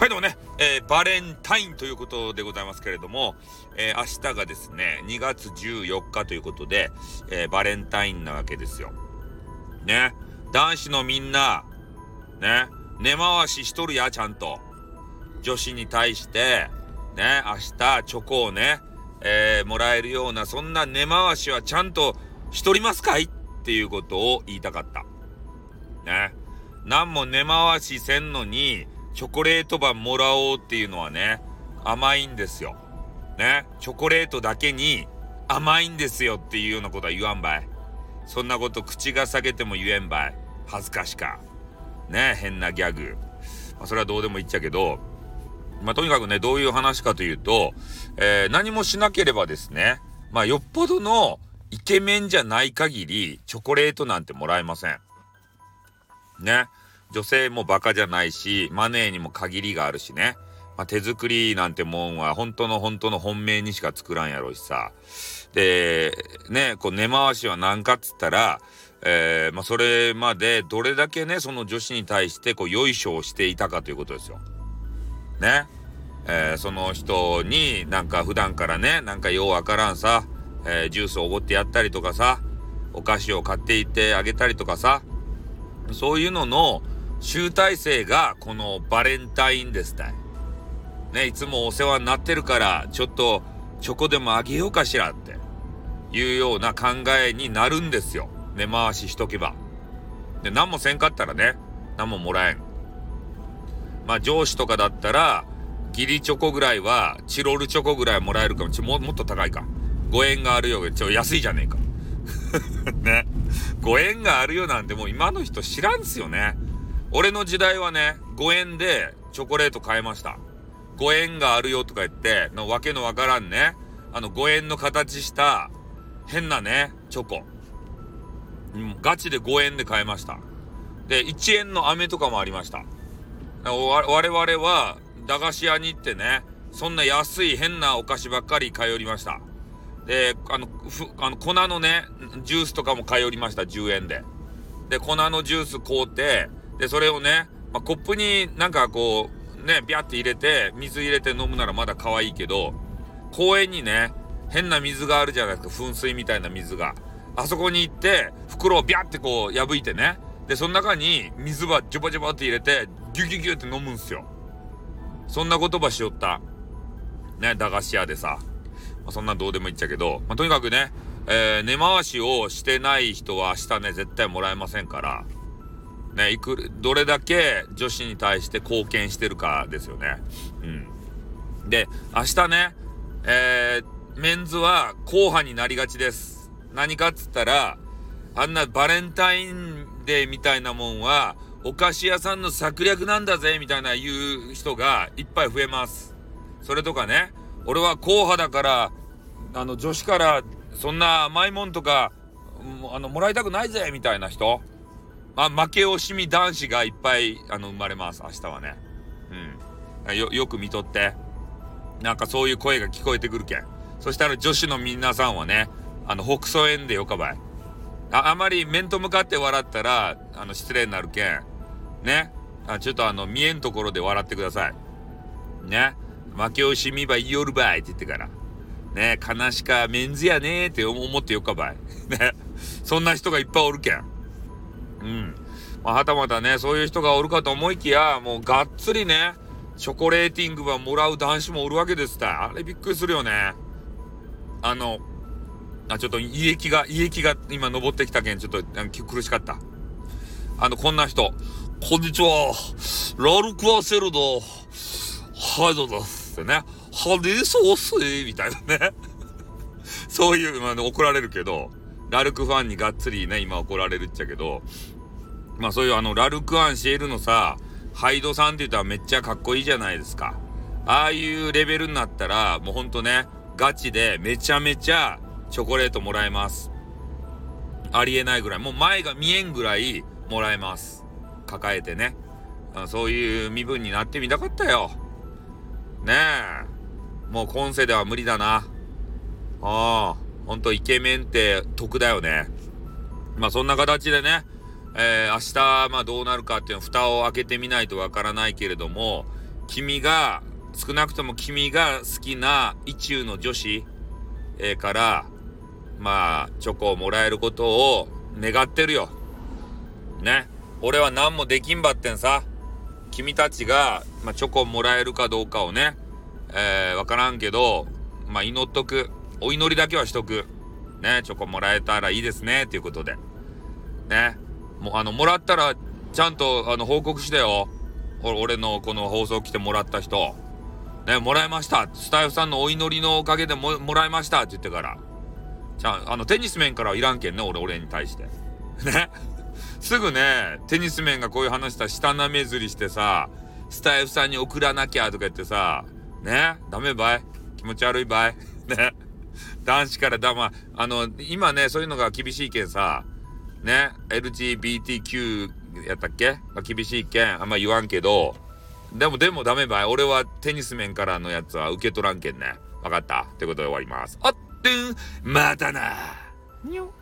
はい、どうもね、えー、バレンタインということでございますけれども、えー、明日がですね、2月14日ということで、えー、バレンタインなわけですよ。ね。男子のみんな、ね、根回ししとるや、ちゃんと。女子に対して、ね、明日チョコをね、えー、もらえるような、そんな根回しはちゃんとしとりますかい？っていうことを言いたかった。ね。何も根回しせんのに、チョコレート版もらおうっていうのはね、甘いんですよ。ね？チョコレートだけに甘いんですよっていうようなことは言わんばい。そんなこと口が裂けても言えんばい。恥ずかしか。ね？変なギャグ。まあ、それはどうでもいいっちゃけど、まあ、とにかくね、どういう話かというと、えー、何もしなければですね、まあ、よっぽどのイケメンじゃない限り、チョコレートなんてもらえません。ね？女性もバカじゃないし、マネーにも限りがあるしね。まあ、手作りなんてもんは本当の本当の本命にしか作らんやろうしさ。で、ね、こう根回しは何かっつったら、えー、まあ、それまでどれだけね、その女子に対してこう、よいしょをしていたかということですよ。ね。えー、その人になんか普段からね、なんかようわからんさ、えー、ジュースをおごってやったりとかさ、お菓子を買っていってあげたりとかさ、そういうのの、集大成がこのバレンタインですたい。ね、いつもお世話になってるから、ちょっとチョコでもあげようかしらっていうような考えになるんですよ。根回ししとけば。で、何もせんかったらね、何ももらえん。まあ上司とかだったら、ギリチョコぐらいは、チロルチョコぐらいもらえるかも。ちももっと高いか。5円があるよ。ちょ、安いじゃねえか。ね。5円があるよなんてもう今の人知らんすよね。俺の時代はね、5円でチョコレート買えました。5円があるよとか言って、のわけのわからんね、あの5円の形した変なね、チョコ。ガチで5円で買えました。で、1円の飴とかもありました。我々は駄菓子屋に行ってね、そんな安い変なお菓子ばっかり通りました。で、あの、ふ、あの、粉のね、ジュースとかも通りました、10円で。で、粉のジュース買うて、で、それをね、まあ、コップになんかこう、ね、ビャって入れて、水入れて飲むならまだ可愛いけど、公園にね、変な水があるじゃないですか、噴水みたいな水が。あそこに行って、袋をビャってこう破いてね、で、その中に水ばジョバジョバって入れて、ギュギュギュって飲むんすよ。そんな言葉しよった。ね、駄菓子屋でさ。まあ、そんなどうでもいいっちゃけど、まあ、とにかくね、えー、根回しをしてない人は明日ね、絶対もらえませんから、ね、いく、どれだけ女子に対して貢献してるかですよね。うん。で、明日ね、えー、メンズは硬派になりがちです。何かっつったら、あんなバレンタインデーみたいなもんは、お菓子屋さんの策略なんだぜ、みたいな言う人がいっぱい増えます。それとかね、俺は硬派だから、あの、女子から、そんな甘いもんとか、あの、もらいたくないぜ、みたいな人。あ、負け惜しみ男子がいっぱい、あの、生まれます、明日はね。うん。よ、よく見とって。なんかそういう声が聞こえてくるけん。そしたら女子の皆さんはね、あの、北総園でよかばい。あ、あまり面と向かって笑ったら、あの、失礼になるけん。ね。あちょっとあの、見えんところで笑ってください。ね。負け惜しみばいよるばいって言ってから。ね。悲しかメンズやねーって思ってよかばい。ね。そんな人がいっぱいおるけん。うん。まあ、はたまたね、そういう人がおるかと思いきや、もうがっつりね、チョコレーティングはもらう男子もおるわけですたあれびっくりするよね。あの、あ、ちょっと胃液が、胃液が今登ってきたけん、ちょっと苦しかった。あの、こんな人。こんにちは。ラルクアセルド。はい、どうぞ。ってね。ハデーソースみたいなね。そういう、まあ、怒られるけど、ラルクファンにがっつりね、今怒られるっちゃけど、まあそういうあの、ラルクアンシエルのさ、ハイドさんって言ったらめっちゃかっこいいじゃないですか。ああいうレベルになったら、もうほんとね、ガチでめちゃめちゃチョコレートもらえます。ありえないぐらい。もう前が見えんぐらいもらえます。抱えてね。そういう身分になってみたかったよ。ねえ。もう今世では無理だな。ああ。ほんとイケメンって得だよね。まあそんな形でね、えー、明日、まあどうなるかっていうの蓋を開けてみないとわからないけれども、君が、少なくとも君が好きな意中の女子、えー、から、まあ、チョコをもらえることを願ってるよ。ね。俺は何もできんばってんさ。君たちが、まあ、チョコをもらえるかどうかをね、えー、わからんけど、まあ、祈っとく。お祈りだけはしとく。ね、チョコもらえたらいいですね、ということで。ね。も、あの、もらったら、ちゃんと、あの、報告してよ。俺のこの放送来てもらった人。ね、もらいました。スタイフさんのお祈りのおかげでも、もらいましたって言ってから。じゃあ、あの、テニス面からはいらんけんね、俺、俺に対して。ね。すぐね、テニス面がこういう話したら下なめずりしてさ、スタイフさんに送らなきゃとか言ってさ、ね、ダメばい気持ち悪いばいね。男子からだ、ま、あの、今ね、そういうのが厳しいけんさ、ね、LGBTQ やったっけ、まあ、厳しいけん、あんま言わんけど、でも、でもダメばい。俺はテニス面からのやつは受け取らんけんね。わかった？ってことで終わります。あってん、またなにょ